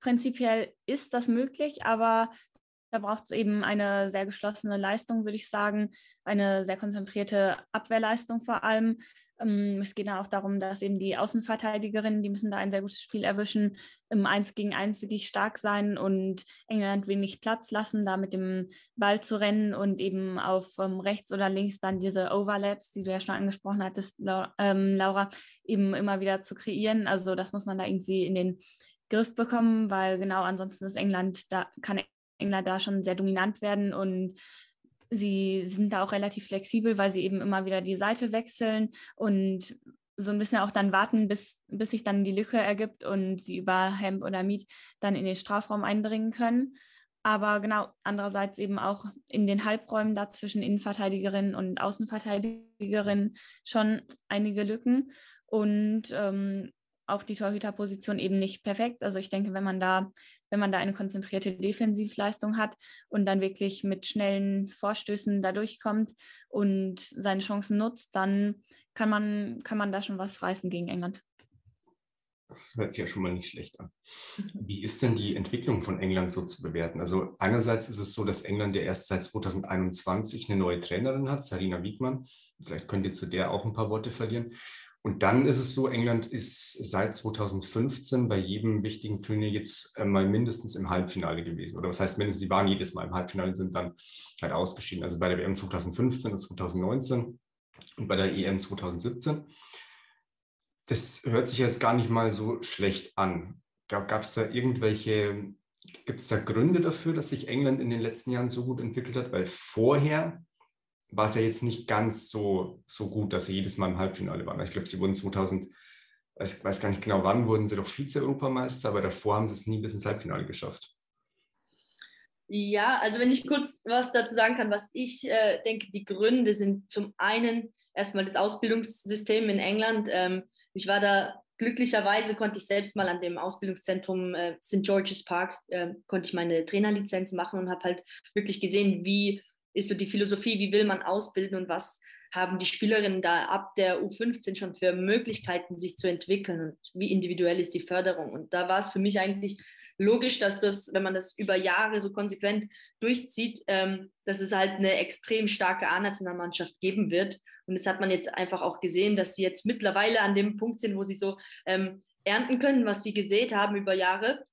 Speaker 3: Prinzipiell ist das möglich, aber da braucht es eben eine sehr geschlossene Leistung, würde ich sagen, eine sehr konzentrierte Abwehrleistung vor allem. Ähm, es geht dann auch darum, dass eben die Außenverteidigerinnen, die müssen da ein sehr gutes Spiel erwischen, im 1 gegen 1 wirklich stark sein und England wenig Platz lassen, da mit dem Ball zu rennen und eben auf ähm, rechts oder links dann diese Overlaps, die du ja schon angesprochen hattest, ähm, Laura, eben immer wieder zu kreieren. Also das muss man da irgendwie in den Griff bekommen, weil genau ansonsten ist England, da kann England da schon sehr dominant werden und sie sind da auch relativ flexibel, weil sie eben immer wieder die Seite wechseln und so ein bisschen auch dann warten, bis, bis sich dann die Lücke ergibt und sie über Hemp oder Miet dann in den Strafraum eindringen können. Aber genau, andererseits eben auch in den Halbräumen da zwischen Innenverteidigerinnen und Außenverteidigerinnen schon einige Lücken. Und ähm, auch die Torhüterposition eben nicht perfekt. Also ich denke, wenn man da, wenn man da eine konzentrierte Defensivleistung hat und dann wirklich mit schnellen Vorstößen da durchkommt und seine Chancen nutzt, dann kann man, kann man da schon was reißen gegen England.
Speaker 1: Das hört sich ja schon mal nicht schlecht an. Wie ist denn die Entwicklung von England so zu bewerten? Also einerseits ist es so, dass England ja erst seit 2021 eine neue Trainerin hat, Sarina Wiegmann. Vielleicht könnt ihr zu der auch ein paar Worte verlieren. Und dann ist es so, England ist seit 2015 bei jedem wichtigen Turnier jetzt äh, mal mindestens im Halbfinale gewesen. Oder was heißt mindestens, die waren jedes Mal im Halbfinale, sind dann halt ausgeschieden. Also bei der WM 2015 und 2019 und bei der EM 2017. Das hört sich jetzt gar nicht mal so schlecht an. Gab es da irgendwelche, gibt es da Gründe dafür, dass sich England in den letzten Jahren so gut entwickelt hat? Weil vorher war es ja jetzt nicht ganz so, so gut, dass sie jedes Mal im Halbfinale waren. Ich glaube, sie wurden 2000, ich weiß gar nicht genau wann, wurden sie doch Vize-Europameister, aber davor haben sie es nie bis ins Halbfinale geschafft.
Speaker 2: Ja, also wenn ich kurz was dazu sagen kann, was ich äh, denke, die Gründe sind zum einen erstmal das Ausbildungssystem in England. Ähm, ich war da glücklicherweise konnte ich selbst mal an dem Ausbildungszentrum äh, St. George's Park, äh, konnte ich meine Trainerlizenz machen und habe halt wirklich gesehen, wie ist so die Philosophie, wie will man ausbilden und was haben die Spielerinnen da ab der U15 schon für Möglichkeiten, sich zu entwickeln und wie individuell ist die Förderung. Und da war es für mich eigentlich logisch, dass das, wenn man das über Jahre so konsequent durchzieht, ähm, dass es halt eine extrem starke A-Nationalmannschaft geben wird. Und das hat man jetzt einfach auch gesehen, dass sie jetzt mittlerweile an dem Punkt sind, wo sie so ähm, ernten können, was sie gesät haben über Jahre,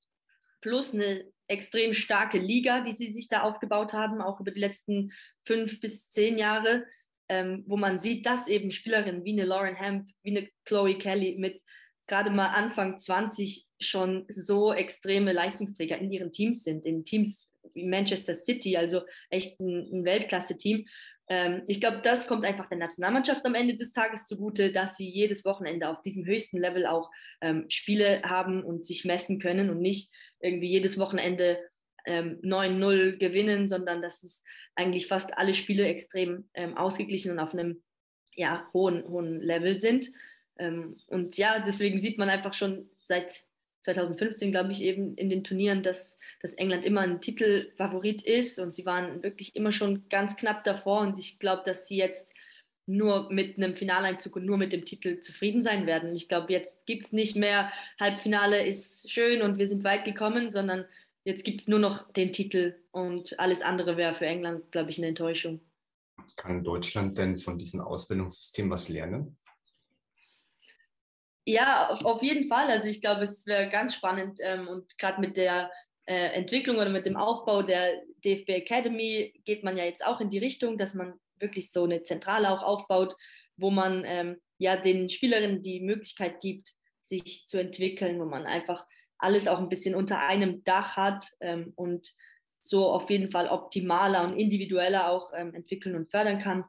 Speaker 2: plus eine extrem starke Liga, die sie sich da aufgebaut haben, auch über die letzten fünf bis zehn Jahre, ähm, wo man sieht, dass eben Spielerinnen wie eine Lauren Hemp, wie eine Chloe Kelly mit gerade mal Anfang 20 schon so extreme Leistungsträger in ihren Teams sind, in Teams wie Manchester City, also echt ein, ein Weltklasse-Team. Ähm, ich glaube, das kommt einfach der Nationalmannschaft am Ende des Tages zugute, dass sie jedes Wochenende auf diesem höchsten Level auch ähm, Spiele haben und sich messen können und nicht irgendwie jedes Wochenende ähm, 9-0 gewinnen, sondern dass es eigentlich fast alle Spiele extrem ähm, ausgeglichen und auf einem ja, hohen, hohen Level sind. Ähm, und ja, deswegen sieht man einfach schon seit 2015, glaube ich, eben in den Turnieren, dass, dass England immer ein Titelfavorit ist und sie waren wirklich immer schon ganz knapp davor und ich glaube, dass sie jetzt nur mit einem Finaleinzug und nur mit dem Titel zufrieden sein werden. Ich glaube, jetzt gibt es nicht mehr, Halbfinale ist schön und wir sind weit gekommen, sondern jetzt gibt es nur noch den Titel und alles andere wäre für England, glaube ich, eine Enttäuschung.
Speaker 1: Kann Deutschland denn von diesem Ausbildungssystem was lernen?
Speaker 2: Ja, auf, jeden Fall. Also ich glaube, es wäre ganz spannend ähm, und gerade mit der äh, Entwicklung oder mit dem Aufbau der DFB Academy geht man ja jetzt auch in die Richtung, dass man wirklich so eine Zentrale auch aufbaut, wo man ähm, ja den Spielerinnen die Möglichkeit gibt, sich zu entwickeln, wo man einfach alles auch ein bisschen unter einem Dach hat ähm, und so auf jeden Fall optimaler und individueller auch ähm, entwickeln und fördern kann.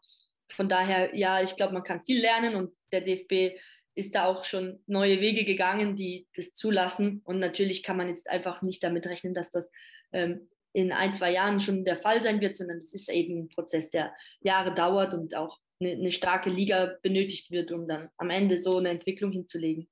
Speaker 2: Von daher, ja, ich glaube, man kann viel lernen und der DFB ist da auch schon neue Wege gegangen, die das zulassen. Und natürlich kann man jetzt einfach nicht damit rechnen, dass das ähm, in ein, zwei Jahren schon der Fall sein wird, sondern es ist eben ein Prozess, der Jahre dauert und auch eine, eine starke Liga benötigt wird, um dann am Ende so eine Entwicklung hinzulegen.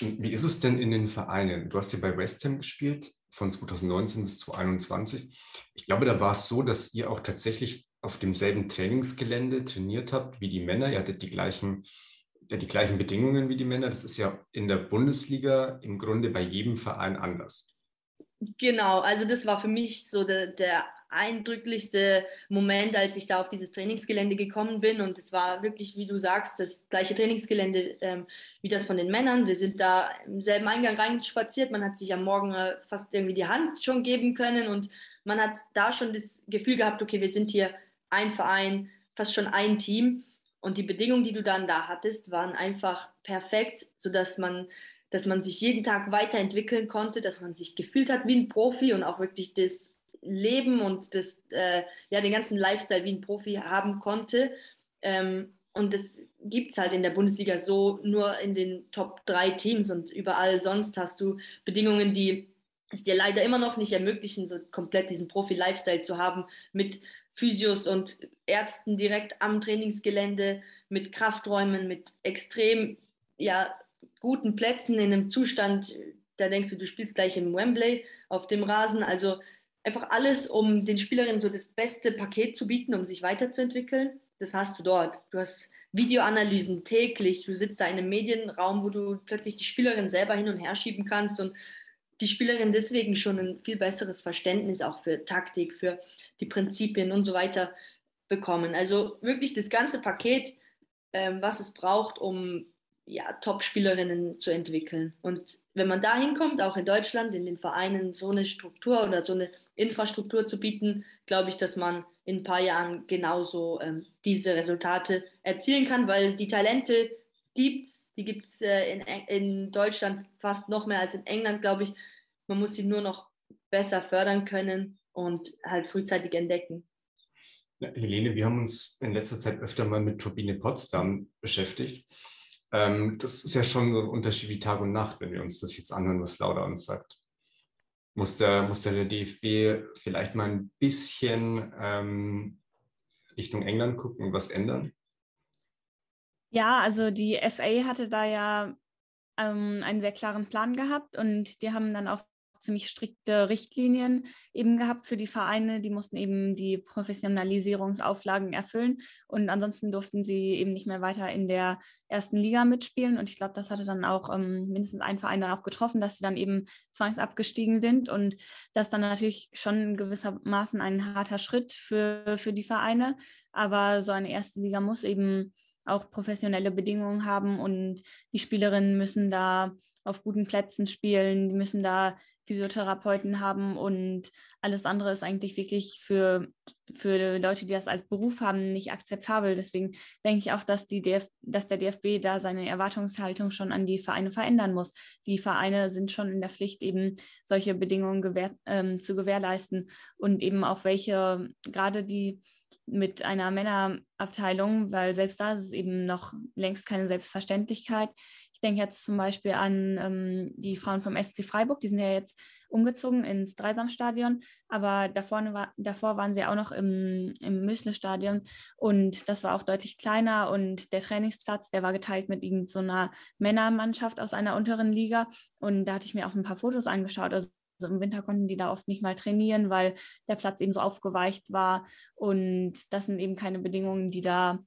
Speaker 1: Wie ist es denn in den Vereinen? Du hast ja bei West Ham gespielt, von 2019 bis 2021. Ich glaube, da war es so, dass ihr auch tatsächlich auf demselben Trainingsgelände trainiert habt wie die Männer. Ihr hattet die gleichen, ja, die gleichen Bedingungen wie die Männer. Das ist ja in der Bundesliga im Grunde bei jedem Verein anders.
Speaker 2: Genau, also das war für mich so der, der eindrücklichste Moment, als ich da auf dieses Trainingsgelände gekommen bin. Und es war wirklich, wie du sagst, das gleiche Trainingsgelände ähm, wie das von den Männern. Wir sind da im selben Eingang reinspaziert. Man hat sich am Morgen äh, fast irgendwie die Hand schon geben können. Und man hat da schon das Gefühl gehabt, okay, wir sind hier ein Verein, fast schon ein Team. Und die Bedingungen, die du dann da hattest, waren einfach perfekt, sodass man dass man sich jeden Tag weiterentwickeln konnte, dass man sich gefühlt hat wie ein Profi und auch wirklich das Leben und das, äh, ja, den ganzen Lifestyle wie ein Profi haben konnte. Ähm, und das gibt es halt in der Bundesliga so nur in den Top 3 Teams und überall sonst hast du Bedingungen, die es dir leider immer noch nicht ermöglichen, so komplett diesen Profi-Lifestyle zu haben mit Physios und Ärzten direkt am Trainingsgelände, mit Krafträumen, mit extrem ja, guten Plätzen in einem Zustand, da denkst du, du spielst gleich im Wembley auf dem Rasen. Also einfach alles, um den Spielerinnen so das beste Paket zu bieten, um sich weiterzuentwickeln. Das hast du dort. Du hast Videoanalysen täglich. Du sitzt da in einem Medienraum, wo du plötzlich die Spielerin selber hin und her schieben kannst und die Spielerin deswegen schon ein viel besseres Verständnis auch für Taktik, für die Prinzipien und so weiter bekommen. Also wirklich das ganze Paket, ähm, was es braucht, um ja, Top-Spielerinnen zu entwickeln. Und wenn man da hinkommt, auch in Deutschland, in den Vereinen so eine Struktur oder so eine Infrastruktur zu bieten, glaube ich, dass man in ein paar Jahren genauso ähm, diese Resultate erzielen kann, weil die Talente gibt es, die gibt es äh, in, in Deutschland fast noch mehr als in England, glaube ich. Man muss sie nur noch besser fördern können und halt frühzeitig entdecken.
Speaker 1: Ja, Helene, wir haben uns in letzter Zeit öfter mal mit Turbine Potsdam beschäftigt. Ähm, das ist ja schon so ein Unterschied wie Tag und Nacht, wenn wir uns das jetzt anhören, was Lauda uns sagt. Muss der, muss der DFB vielleicht mal ein bisschen ähm, Richtung England gucken und was ändern?
Speaker 3: Ja, also die FA hatte da ja ähm, einen sehr klaren Plan gehabt und die haben dann auch ziemlich strikte Richtlinien eben gehabt für die Vereine. Die mussten eben die Professionalisierungsauflagen erfüllen und ansonsten durften sie eben nicht mehr weiter in der ersten Liga mitspielen. Und ich glaube, das hatte dann auch ähm, mindestens ein Verein dann auch getroffen, dass sie dann eben zwangsabgestiegen sind und das dann natürlich schon gewissermaßen ein harter Schritt für, für die Vereine. Aber so eine erste Liga muss eben auch professionelle Bedingungen haben und die Spielerinnen müssen da auf guten Plätzen spielen, die müssen da Physiotherapeuten haben und alles andere ist eigentlich wirklich für, für Leute, die das als Beruf haben, nicht akzeptabel. Deswegen denke ich auch, dass, die DF, dass der DFB da seine Erwartungshaltung schon an die Vereine verändern muss. Die Vereine sind schon in der Pflicht, eben solche Bedingungen gewähr, ähm, zu gewährleisten und eben auch welche, gerade die mit einer Männerabteilung, weil selbst da ist es eben noch längst keine Selbstverständlichkeit. Ich denke jetzt zum Beispiel an ähm, die Frauen vom SC Freiburg, die sind ja jetzt umgezogen ins Dreisamstadion, aber davor, davor waren sie auch noch im, im Müsle-Stadion und das war auch deutlich kleiner und der Trainingsplatz, der war geteilt mit irgendeiner so Männermannschaft aus einer unteren Liga und da hatte ich mir auch ein paar Fotos angeschaut. Also also im Winter konnten die da oft nicht mal trainieren, weil der Platz eben so aufgeweicht war. Und das sind eben keine Bedingungen, die da,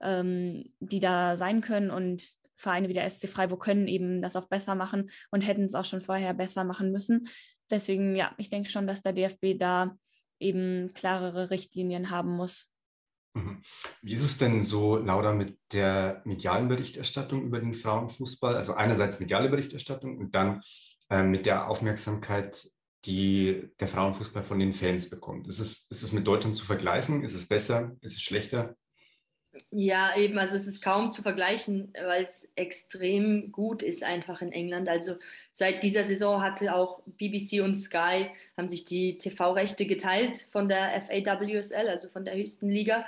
Speaker 3: ähm, die da sein können. Und Vereine wie der SC Freiburg können eben das auch besser machen und hätten es auch schon vorher besser machen müssen. Deswegen, ja, ich denke schon, dass der DFB da eben klarere Richtlinien haben muss.
Speaker 1: Mhm. Wie ist es denn so, Laura, mit der medialen Berichterstattung über den Frauenfußball? Also einerseits mediale Berichterstattung und dann äh, mit der Aufmerksamkeit, die der Frauenfußball von den Fans bekommt. Ist es, ist es mit Deutschland zu vergleichen? Ist es besser? Ist es schlechter?
Speaker 2: Ja, eben, also es ist kaum zu vergleichen, weil es extrem gut ist einfach in England. Also seit dieser Saison hatte auch BBC und Sky haben sich die TV-Rechte geteilt von der FAWSL, also von der höchsten Liga.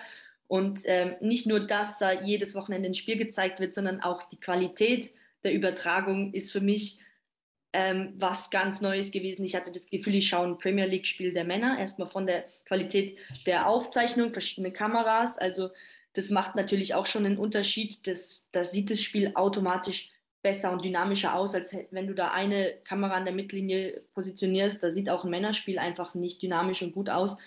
Speaker 2: Und ähm, nicht nur, dass da jedes Wochenende ein Spiel gezeigt wird, sondern auch die Qualität der Übertragung ist für mich ähm, was ganz Neues gewesen. Ich hatte das Gefühl, ich schaue ein Premier League-Spiel der Männer. Erstmal von der Qualität der Aufzeichnung, verschiedene Kameras. Also das macht natürlich auch schon einen Unterschied. Das, das sieht das Spiel automatisch besser und dynamischer aus, als wenn du da eine Kamera an der Mittellinie positionierst. Da sieht auch ein Männerspiel einfach nicht dynamisch und gut aus.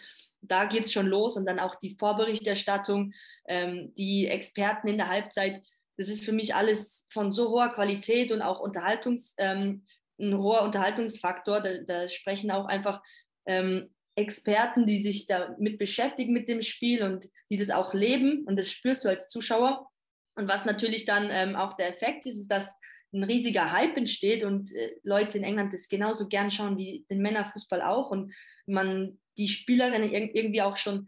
Speaker 2: Da geht es schon los und dann auch die Vorberichterstattung, ähm, die Experten in der Halbzeit. Das ist für mich alles von so hoher Qualität und auch Unterhaltungs, ähm, ein hoher Unterhaltungsfaktor. Da, da sprechen auch einfach ähm, Experten, die sich damit beschäftigen mit dem Spiel und die das auch leben und das spürst du als Zuschauer. Und was natürlich dann ähm, auch der Effekt ist, ist, dass ein riesiger Hype entsteht und äh, Leute in England das genauso gern schauen wie den Männerfußball auch und man die Spielerinnen irgendwie auch schon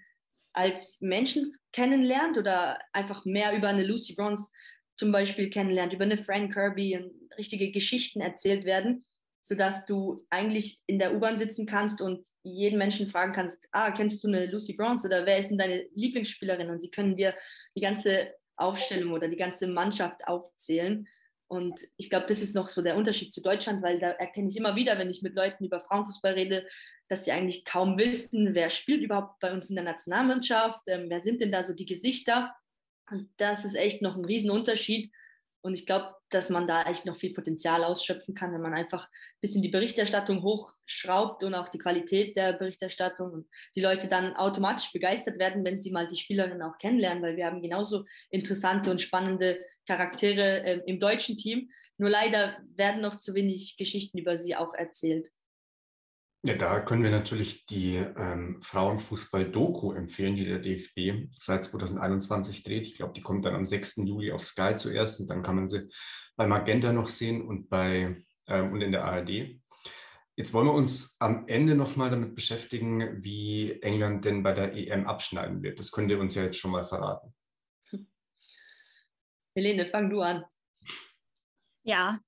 Speaker 2: als Menschen kennenlernt oder einfach mehr über eine Lucy Bronze zum Beispiel kennenlernt, über eine Fran Kirby und richtige Geschichten erzählt werden, sodass du eigentlich in der U-Bahn sitzen kannst und jeden Menschen fragen kannst, ah, kennst du eine Lucy Bronze oder wer ist denn deine Lieblingsspielerin? Und sie können dir die ganze Aufstellung oder die ganze Mannschaft aufzählen. Und ich glaube, das ist noch so der Unterschied zu Deutschland, weil da erkenne ich immer wieder, wenn ich mit Leuten über Frauenfußball rede, dass sie eigentlich kaum wissen, wer spielt überhaupt bei uns in der Nationalmannschaft, ähm, wer sind denn da so die Gesichter. Und das ist echt noch ein Riesenunterschied. Und ich glaube, dass man da echt noch viel Potenzial ausschöpfen kann, wenn man einfach ein bisschen die Berichterstattung hochschraubt und auch die Qualität der Berichterstattung und die Leute dann automatisch begeistert werden, wenn sie mal die Spielerinnen auch kennenlernen, weil wir haben genauso interessante und spannende Charaktere äh, im deutschen Team. Nur leider werden noch zu wenig Geschichten über sie auch erzählt.
Speaker 1: Ja, da können wir natürlich die ähm, Frauenfußball-Doku empfehlen, die der DFB seit 2021 dreht. Ich glaube, die kommt dann am 6. Juli auf Sky zuerst und dann kann man sie bei Magenta noch sehen und, bei, ähm, und in der ARD. Jetzt wollen wir uns am Ende nochmal damit beschäftigen, wie England denn bei der EM abschneiden wird. Das könnt ihr uns ja jetzt schon mal verraten.
Speaker 2: Helene, fang du an.
Speaker 3: Ja,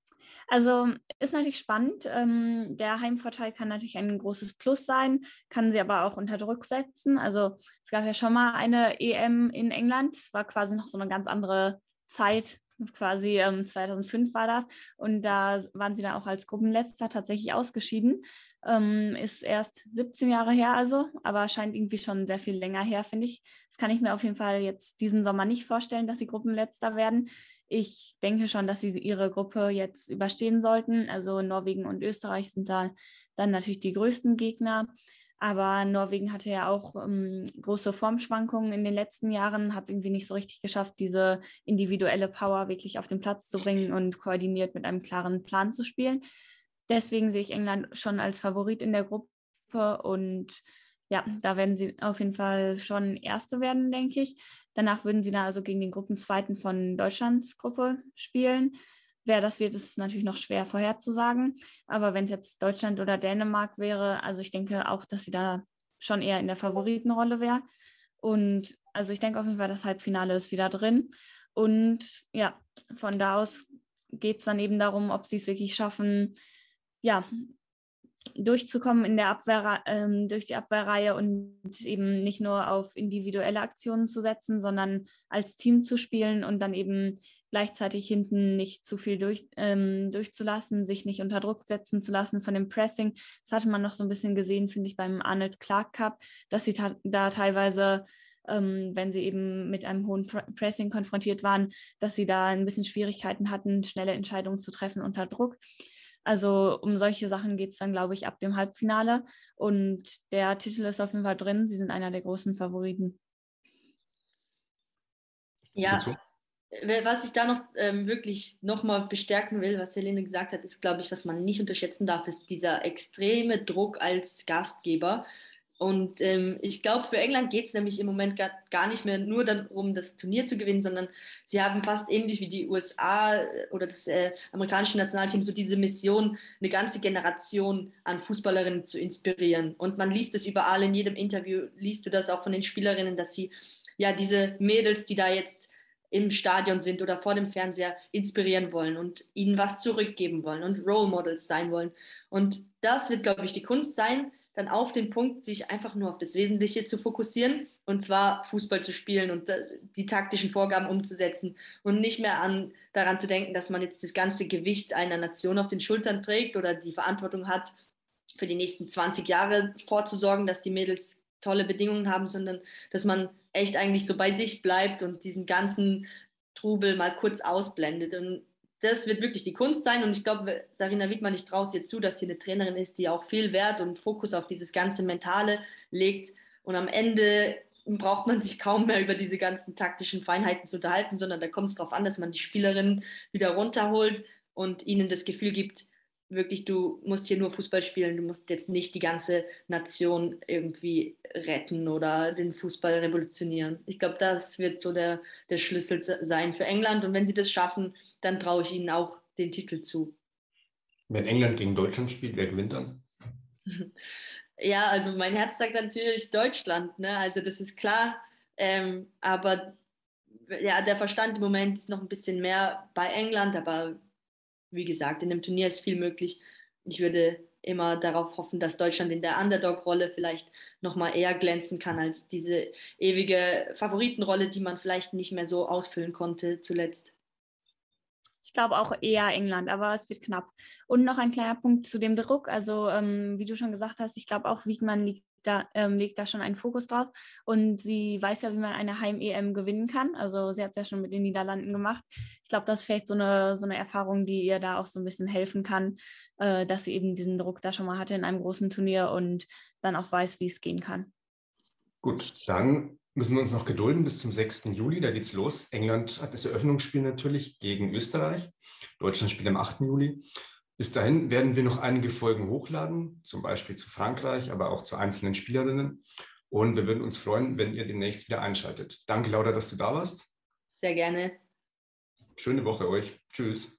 Speaker 3: also ist natürlich spannend. Ähm, der Heimvorteil kann natürlich ein großes Plus sein, kann sie aber auch unter Druck setzen. Also es gab ja schon mal eine EM in England, es war quasi noch so eine ganz andere Zeit quasi ähm, 2005 war das. Und da waren sie dann auch als Gruppenletzter tatsächlich ausgeschieden. Ähm, ist erst 17 Jahre her also, aber scheint irgendwie schon sehr viel länger her, finde ich. Das kann ich mir auf jeden Fall jetzt diesen Sommer nicht vorstellen, dass sie Gruppenletzter werden. Ich denke schon, dass sie ihre Gruppe jetzt überstehen sollten. Also Norwegen und Österreich sind da dann natürlich die größten Gegner. Aber Norwegen hatte ja auch ähm, große Formschwankungen in den letzten Jahren, hat es irgendwie nicht so richtig geschafft, diese individuelle Power wirklich auf den Platz zu bringen und koordiniert mit einem klaren Plan zu spielen. Deswegen sehe ich England schon als Favorit in der Gruppe und ja, da werden sie auf jeden Fall schon Erste werden, denke ich. Danach würden sie da also gegen den Gruppenzweiten von Deutschlands Gruppe spielen. Wer das wird, ist natürlich noch schwer vorherzusagen. Aber wenn es jetzt Deutschland oder Dänemark wäre, also ich denke auch, dass sie da schon eher in der Favoritenrolle wäre. Und also ich denke auf jeden Fall, das Halbfinale ist wieder drin. Und ja, von da aus geht es dann eben darum, ob sie es wirklich schaffen, ja, durchzukommen in der Abwehr, ähm, durch die Abwehrreihe und eben nicht nur auf individuelle Aktionen zu setzen, sondern als Team zu spielen und dann eben gleichzeitig hinten nicht zu viel durch, ähm, durchzulassen, sich nicht unter Druck setzen zu lassen von dem Pressing. Das hatte man noch so ein bisschen gesehen, finde ich, beim Arnold Clark Cup, dass sie da teilweise ähm, wenn sie eben mit einem hohen Pressing konfrontiert waren, dass sie da ein bisschen Schwierigkeiten hatten, schnelle Entscheidungen zu treffen unter Druck. Also um solche Sachen geht es dann, glaube ich, ab dem Halbfinale. Und der Titel ist auf jeden Fall drin. Sie sind einer der großen Favoriten.
Speaker 2: Ja, was ich da noch ähm, wirklich nochmal bestärken will, was Helene gesagt hat, ist, glaube ich, was man nicht unterschätzen darf, ist dieser extreme Druck als Gastgeber. Und ähm, ich glaube, für England geht es nämlich im Moment gar, gar nicht mehr nur darum, das Turnier zu gewinnen, sondern sie haben fast ähnlich wie die USA äh, oder das äh, amerikanische Nationalteam so diese Mission, eine ganze Generation an Fußballerinnen zu inspirieren. Und man liest es überall, in jedem Interview liest du das auch von den Spielerinnen, dass sie ja diese Mädels, die da jetzt im Stadion sind oder vor dem Fernseher inspirieren wollen und ihnen was zurückgeben wollen und Role Models sein wollen. Und das wird, glaube ich, die Kunst sein, dann auf den Punkt, sich einfach nur auf das Wesentliche zu fokussieren und zwar Fußball zu spielen und die taktischen Vorgaben umzusetzen und nicht mehr an, daran zu denken, dass man jetzt das ganze Gewicht einer Nation auf den Schultern trägt oder die Verantwortung hat, für die nächsten 20 Jahre vorzusorgen, dass die Mädels tolle Bedingungen haben, sondern dass man echt eigentlich so bei sich bleibt und diesen ganzen Trubel mal kurz ausblendet. Und das wird wirklich die Kunst sein. Und ich glaube, Sarina Wiedmann, ich traue es ihr zu, dass sie eine Trainerin ist, die auch viel Wert und Fokus auf dieses ganze Mentale legt. Und am Ende braucht man sich kaum mehr über diese ganzen taktischen Feinheiten zu unterhalten, sondern da kommt es darauf an, dass man die Spielerinnen wieder runterholt und ihnen das Gefühl gibt, wirklich, du musst hier nur Fußball spielen, du musst jetzt nicht die ganze Nation irgendwie retten oder den Fußball revolutionieren. Ich glaube, das wird so der, der Schlüssel sein für England. Und wenn sie das schaffen, dann traue ich ihnen auch den Titel zu.
Speaker 1: Wenn England gegen Deutschland spielt, wer gewinnt dann? (laughs)
Speaker 2: Ja, also mein Herz sagt natürlich Deutschland. Ne? Also das ist klar. Ähm, aber ja, der Verstand im Moment ist noch ein bisschen mehr bei England, aber wie gesagt, in dem Turnier ist viel möglich. Ich würde immer darauf hoffen, dass Deutschland in der Underdog-Rolle vielleicht nochmal eher glänzen kann als diese ewige Favoritenrolle, die man vielleicht nicht mehr so ausfüllen konnte zuletzt.
Speaker 3: Ich glaube auch eher England, aber es wird knapp. Und noch ein kleiner Punkt zu dem Druck. Also, ähm, wie du schon gesagt hast, ich glaube auch, Wiedmann liegt da, ähm, legt da schon einen Fokus drauf. Und sie weiß ja, wie man eine Heim-EM gewinnen kann. Also sie hat es ja schon mit den Niederlanden gemacht. Ich glaube, das ist vielleicht so eine, so eine Erfahrung, die ihr da auch so ein bisschen helfen kann, äh, dass sie eben diesen Druck da schon mal hatte in einem großen Turnier und dann auch weiß, wie es gehen kann.
Speaker 1: Gut, dann müssen wir uns noch gedulden bis zum 6. Juli. Da geht's los. England hat das Eröffnungsspiel natürlich gegen Österreich. Deutschland spielt am 8. Juli. Bis dahin werden wir noch einige Folgen hochladen, zum Beispiel zu Frankreich, aber auch zu einzelnen Spielerinnen. Und wir würden uns freuen, wenn ihr demnächst wieder einschaltet. Danke, Laura, dass du da warst.
Speaker 2: Sehr gerne.
Speaker 1: Schöne Woche euch. Tschüss.